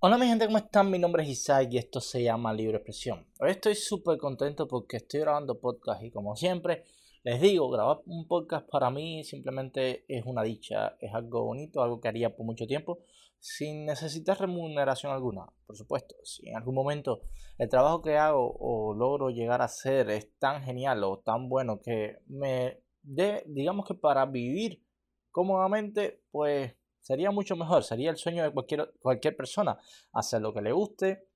Hola mi gente, ¿cómo están? Mi nombre es Isaac y esto se llama Libre Expresión. Hoy estoy súper contento porque estoy grabando podcast y como siempre les digo, grabar un podcast para mí simplemente es una dicha, es algo bonito, algo que haría por mucho tiempo sin necesitar remuneración alguna. Por supuesto, si en algún momento el trabajo que hago o logro llegar a ser es tan genial o tan bueno que me dé, digamos que para vivir cómodamente, pues Sería mucho mejor, sería el sueño de cualquier, cualquier persona, hacer lo que le guste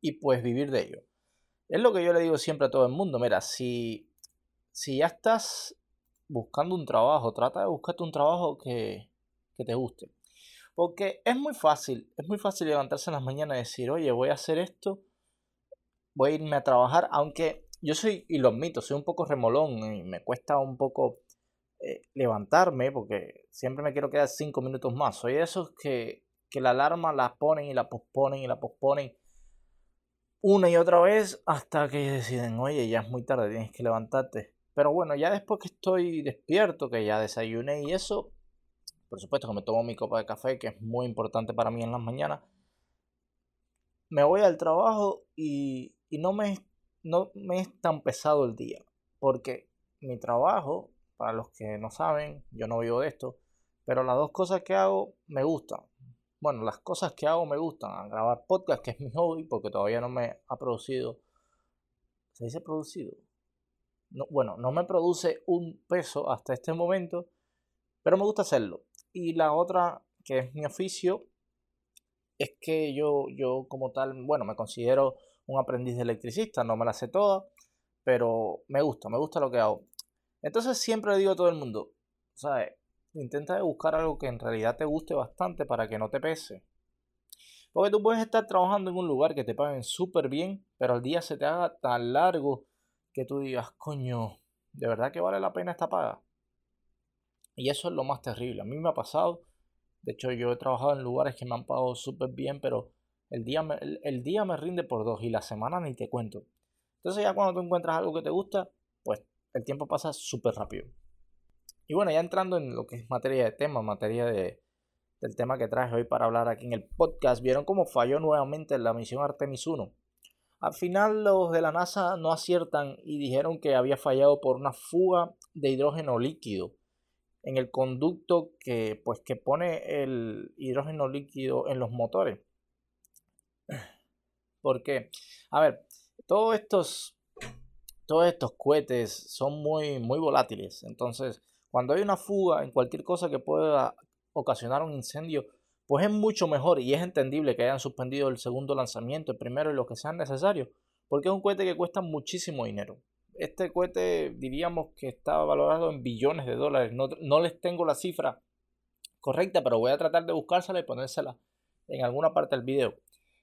y pues vivir de ello. Es lo que yo le digo siempre a todo el mundo, mira, si, si ya estás buscando un trabajo, trata de buscarte un trabajo que, que te guste. Porque es muy fácil, es muy fácil levantarse en las mañanas y decir, oye, voy a hacer esto, voy a irme a trabajar, aunque yo soy, y lo admito, soy un poco remolón y me cuesta un poco eh, levantarme porque siempre me quiero quedar cinco minutos más. Soy de esos que, que la alarma la ponen y la posponen y la posponen una y otra vez hasta que deciden, oye, ya es muy tarde, tienes que levantarte. Pero bueno, ya después que estoy despierto, que ya desayuné y eso, por supuesto que me tomo mi copa de café, que es muy importante para mí en las mañanas, me voy al trabajo y, y no, me, no me es tan pesado el día, porque mi trabajo para los que no saben, yo no vivo de esto, pero las dos cosas que hago me gustan. Bueno, las cosas que hago me gustan. Grabar podcast, que es mi hobby, porque todavía no me ha producido. ¿Se dice producido? No, bueno, no me produce un peso hasta este momento, pero me gusta hacerlo. Y la otra, que es mi oficio, es que yo, yo como tal, bueno, me considero un aprendiz de electricista, no me la sé toda, pero me gusta, me gusta lo que hago. Entonces siempre le digo a todo el mundo, ¿sabes? Intenta buscar algo que en realidad te guste bastante para que no te pese. Porque tú puedes estar trabajando en un lugar que te paguen súper bien, pero el día se te haga tan largo que tú digas, coño, ¿de verdad que vale la pena esta paga? Y eso es lo más terrible. A mí me ha pasado. De hecho, yo he trabajado en lugares que me han pagado súper bien, pero el día, me, el día me rinde por dos y la semana ni te cuento. Entonces ya cuando tú encuentras algo que te gusta, el tiempo pasa súper rápido. Y bueno, ya entrando en lo que es materia de tema, materia de, del tema que traje hoy para hablar aquí en el podcast, vieron cómo falló nuevamente la misión Artemis 1. Al final los de la NASA no aciertan y dijeron que había fallado por una fuga de hidrógeno líquido en el conducto que pues que pone el hidrógeno líquido en los motores. Porque, a ver, todos estos todos estos cohetes son muy, muy volátiles. Entonces, cuando hay una fuga en cualquier cosa que pueda ocasionar un incendio, pues es mucho mejor y es entendible que hayan suspendido el segundo lanzamiento, el primero y lo que sea necesario, porque es un cohete que cuesta muchísimo dinero. Este cohete diríamos que está valorado en billones de dólares. No, no les tengo la cifra correcta, pero voy a tratar de buscársela y ponérsela en alguna parte del video.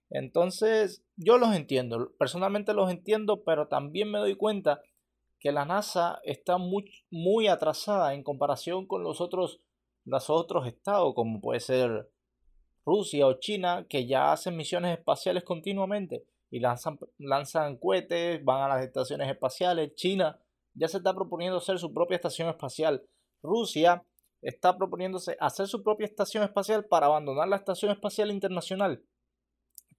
Entonces, yo los entiendo, personalmente los entiendo, pero también me doy cuenta que la NASA está muy, muy atrasada en comparación con los otros, los otros estados, como puede ser Rusia o China, que ya hacen misiones espaciales continuamente y lanzan, lanzan cohetes, van a las estaciones espaciales. China ya se está proponiendo hacer su propia estación espacial. Rusia está proponiéndose hacer su propia estación espacial para abandonar la estación espacial internacional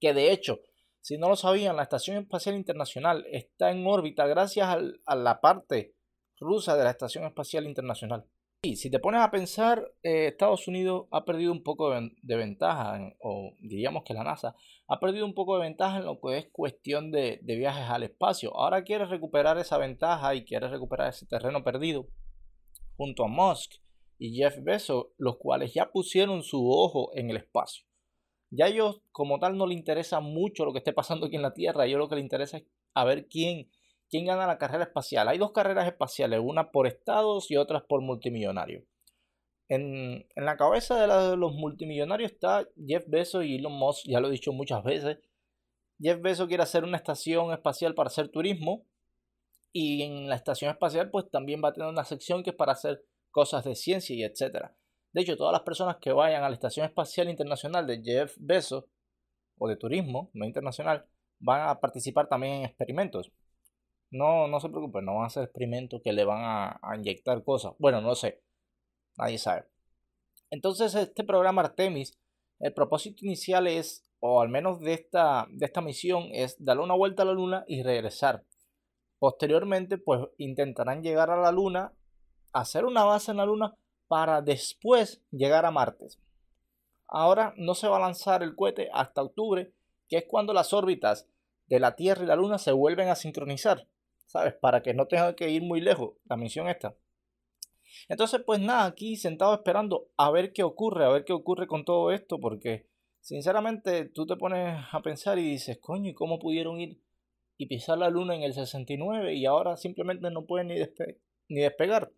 que de hecho, si no lo sabían, la Estación Espacial Internacional está en órbita gracias a la parte rusa de la Estación Espacial Internacional. Y si te pones a pensar, eh, Estados Unidos ha perdido un poco de, ventaja, o diríamos que la NASA ha perdido un poco de ventaja en lo que es cuestión de, de viajes al espacio. Ahora quiere recuperar esa ventaja y quiere recuperar ese terreno perdido junto a Musk y Jeff Bezos, los cuales ya pusieron su ojo en el espacio. Ya a ellos como tal no le interesa mucho lo que esté pasando aquí en la Tierra, a ellos lo que les interesa es a ver quién, quién gana la carrera espacial. Hay dos carreras espaciales, una por estados y otra por multimillonarios. En, la cabeza de, los multimillonarios está Jeff Bezos y Elon Musk, ya lo he dicho muchas veces. Jeff Bezos quiere hacer una estación espacial para hacer turismo y en la estación espacial pues también va a tener una sección que es para hacer cosas de ciencia y etcétera. De hecho, todas las personas que vayan a la Estación Espacial Internacional de Jeff Bezos o de turismo, no internacional, van a participar también en experimentos. No, no se preocupen, no van a hacer experimentos que le van a, inyectar cosas. Bueno, no sé, nadie sabe. Entonces, este programa Artemis, el propósito inicial es o al menos de esta, de esta misión, es darle una vuelta a la luna y regresar. Posteriormente, pues intentarán llegar a la luna, hacer una base en la luna para después llegar a Marte. Ahora no se va a lanzar el cohete hasta octubre, que es cuando las órbitas de la Tierra y la Luna se vuelven a sincronizar, ¿sabes? Para que no tenga que ir muy lejos la misión esta. Entonces, pues nada, aquí sentado esperando a ver qué ocurre, a ver qué ocurre con todo esto, porque sinceramente tú te pones a pensar y dices, coño, ¿y cómo pudieron ir y pisar la luna en el 69 y ahora simplemente no pueden ni, ni despegar?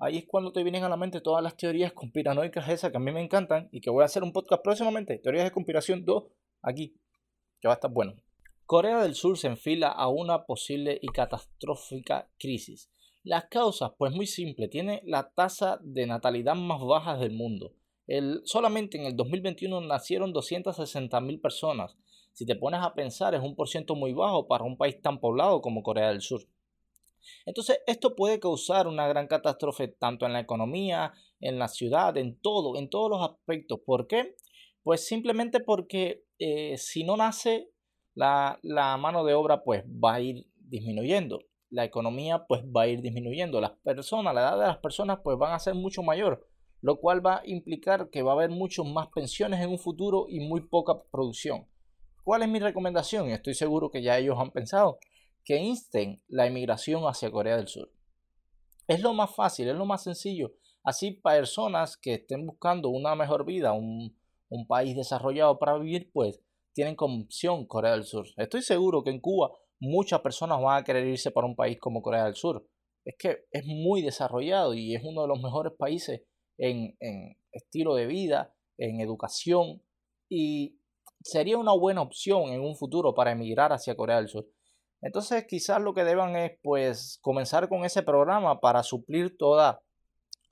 Ahí es cuando te vienen a la mente todas las teorías conspiranoicas esas que a mí me encantan y que voy a hacer un podcast próximamente, teorías de conspiración 2, aquí, que va a estar bueno. Corea del Sur se enfila a una posible y catastrófica crisis. Las causas, pues muy simple, tiene la tasa de natalidad más baja del mundo. Solamente en el 2021 nacieron 260.000 personas. Si te pones a pensar, es un porciento muy bajo para un país tan poblado como Corea del Sur. Entonces, esto puede causar una gran catástrofe tanto en la economía, en la ciudad, en todo, en todos los aspectos. ¿Por qué? Pues simplemente porque eh, si no nace la, la mano de obra, pues va a ir disminuyendo. La economía, pues va a ir disminuyendo. Las personas, la edad de las personas, pues van a ser mucho mayor, lo cual va a implicar que va a haber muchas más pensiones en un futuro y muy poca producción. ¿Cuál es mi recomendación? Estoy seguro que ya ellos han pensado que insten la emigración hacia Corea del Sur. Es lo más fácil, es lo más sencillo. Así personas que estén buscando una mejor vida, un, un país desarrollado para vivir, pues tienen como opción Corea del Sur. Estoy seguro que en Cuba muchas personas van a querer irse para un país como Corea del Sur. Es que es muy desarrollado y es uno de los mejores países en, en estilo de vida, en educación y sería una buena opción en un futuro para emigrar hacia Corea del Sur. Entonces quizás lo que deban es pues comenzar con ese programa para suplir toda,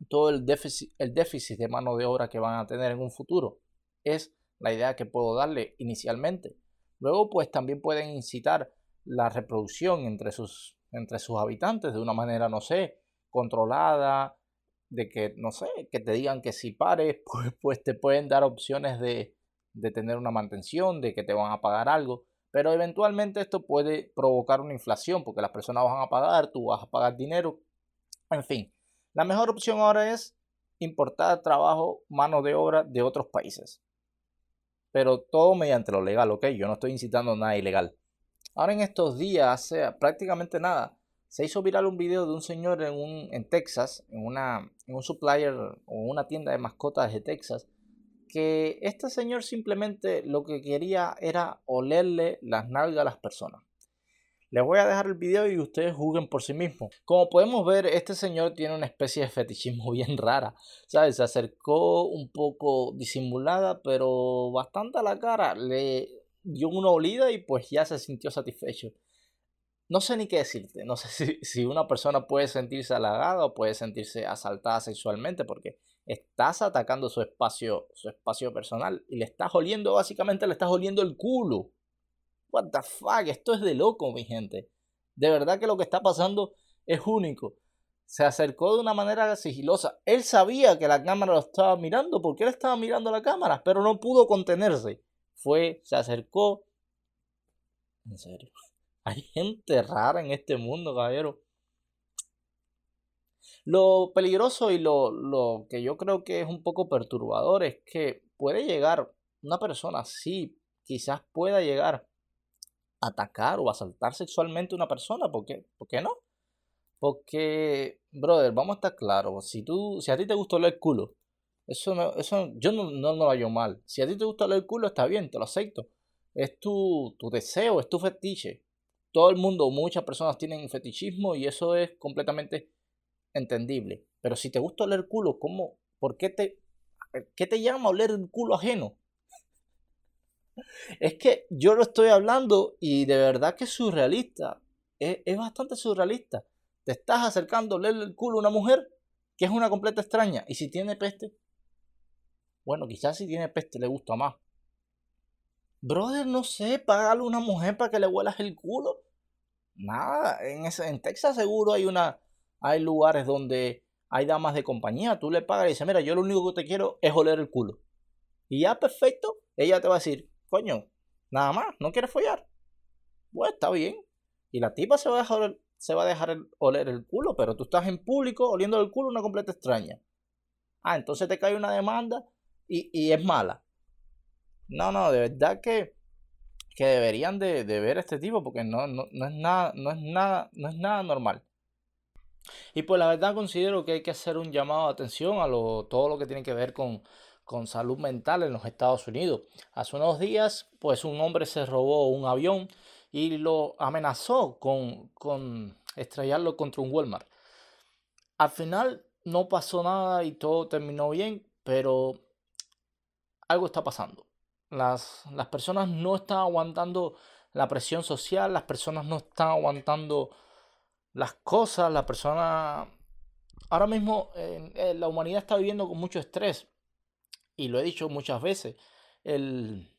todo el déficit, el déficit de mano de obra que van a tener en un futuro. Es la idea que puedo darle inicialmente. Luego pues también pueden incitar la reproducción entre sus, entre sus habitantes de una manera, no sé, controlada, de que, no sé, que te digan que si pares, pues, pues te pueden dar opciones de, de tener una mantención, de que te van a pagar algo. Pero eventualmente esto puede provocar una inflación porque las personas van a pagar, tú vas a pagar dinero. En fin, la mejor opción ahora es importar trabajo, mano de obra de otros países. Pero todo mediante lo legal, ¿ok? Yo no estoy incitando nada ilegal. Ahora en estos días, hace prácticamente nada, se hizo viral un video de un señor en, un, en Texas, en, una, en un supplier o una tienda de mascotas de Texas, que este señor simplemente lo que quería era olerle las nalgas a las personas. Les voy a dejar el video y ustedes juzguen por sí mismos. Como podemos ver, este señor tiene una especie de fetichismo bien rara. ¿Sabes? Se acercó un poco disimulada, pero bastante a la cara. Le dio una olida y pues ya se sintió satisfecho. No sé ni qué decirte. No sé si, si una persona puede sentirse halagada o puede sentirse asaltada sexualmente porque estás atacando su espacio, su espacio personal y le estás oliendo, básicamente le estás oliendo el culo. What the fuck, esto es de loco, mi gente. De verdad que lo que está pasando es único. Se acercó de una manera sigilosa. Él sabía que la cámara lo estaba mirando porque él estaba mirando la cámara, pero no pudo contenerse. Fue, se acercó. En serio. Hay gente rara en este mundo, caballero. Lo peligroso y lo, lo que yo creo que es un poco perturbador es que puede llegar una persona así, quizás pueda llegar a atacar o asaltar sexualmente a una persona. ¿Por qué? ¿Por qué no? Porque, brother, vamos a estar claros. Si, tú, si a ti te oler el culo, eso, no, eso yo no, no, lo hallo mal. Si a ti te gusta el culo, está bien, te lo acepto. Es tu, tu deseo, es tu fetiche. Todo el mundo, muchas personas tienen fetichismo y eso es completamente entendible. Pero si te gusta oler culo, ¿cómo? ¿Por qué te, qué te llama oler el culo ajeno? Es que yo lo estoy hablando y de verdad que es surrealista. Es, bastante surrealista. Te estás acercando a oler el culo a una mujer que es una completa extraña. Y si tiene peste, bueno, quizás si tiene peste le gusta más. Brother, no sé, págale a una mujer para que le huelas el culo. Nada, en, ese, en Texas seguro hay una, hay lugares donde hay damas de compañía, tú le pagas y dices, mira, yo lo único que te quiero es oler el culo. Y ya perfecto, ella te va a decir, coño, nada más, no quiere follar. Pues está bien. Y la tipa se va a dejar, se va a dejar oler el culo, pero tú estás en público oliendo el culo una completa extraña. Ah, entonces te cae una demanda y, y es mala. No, no, de verdad que, que deberían de, de, ver este tipo porque no, no, no, es nada, no es nada, no es nada normal. Y pues la verdad considero que hay que hacer un llamado de atención a todo lo que tiene que ver con, salud mental en los Estados Unidos. Hace unos días, pues un hombre se robó un avión y lo amenazó con, estrellarlo contra un Walmart. Al final no pasó nada y todo terminó bien, pero algo está pasando. Las personas no están aguantando la presión social, las personas no están aguantando las cosas, la persona... Ahora mismo la humanidad está viviendo con mucho estrés y lo he dicho muchas veces, el,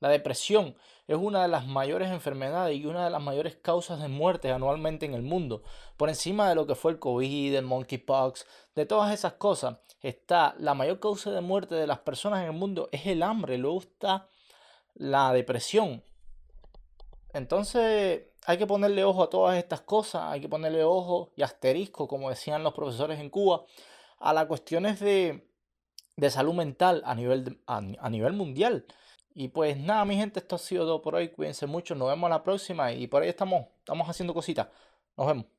la depresión es una de las mayores enfermedades y una de las mayores causas de muerte anualmente en el mundo. Por encima de lo que fue el COVID, el monkeypox, de todas esas cosas, está la mayor causa de muerte de las personas en el mundo es el hambre, luego está la depresión. Entonces hay que ponerle ojo a todas estas cosas, hay que ponerle ojo y asterisco, como decían los profesores en Cuba, a las cuestiones de, de salud mental a nivel, a, nivel mundial. Y pues nada, mi gente, esto ha sido todo por hoy. Cuídense mucho, nos vemos la próxima y por ahí estamos, estamos haciendo cositas. Nos vemos.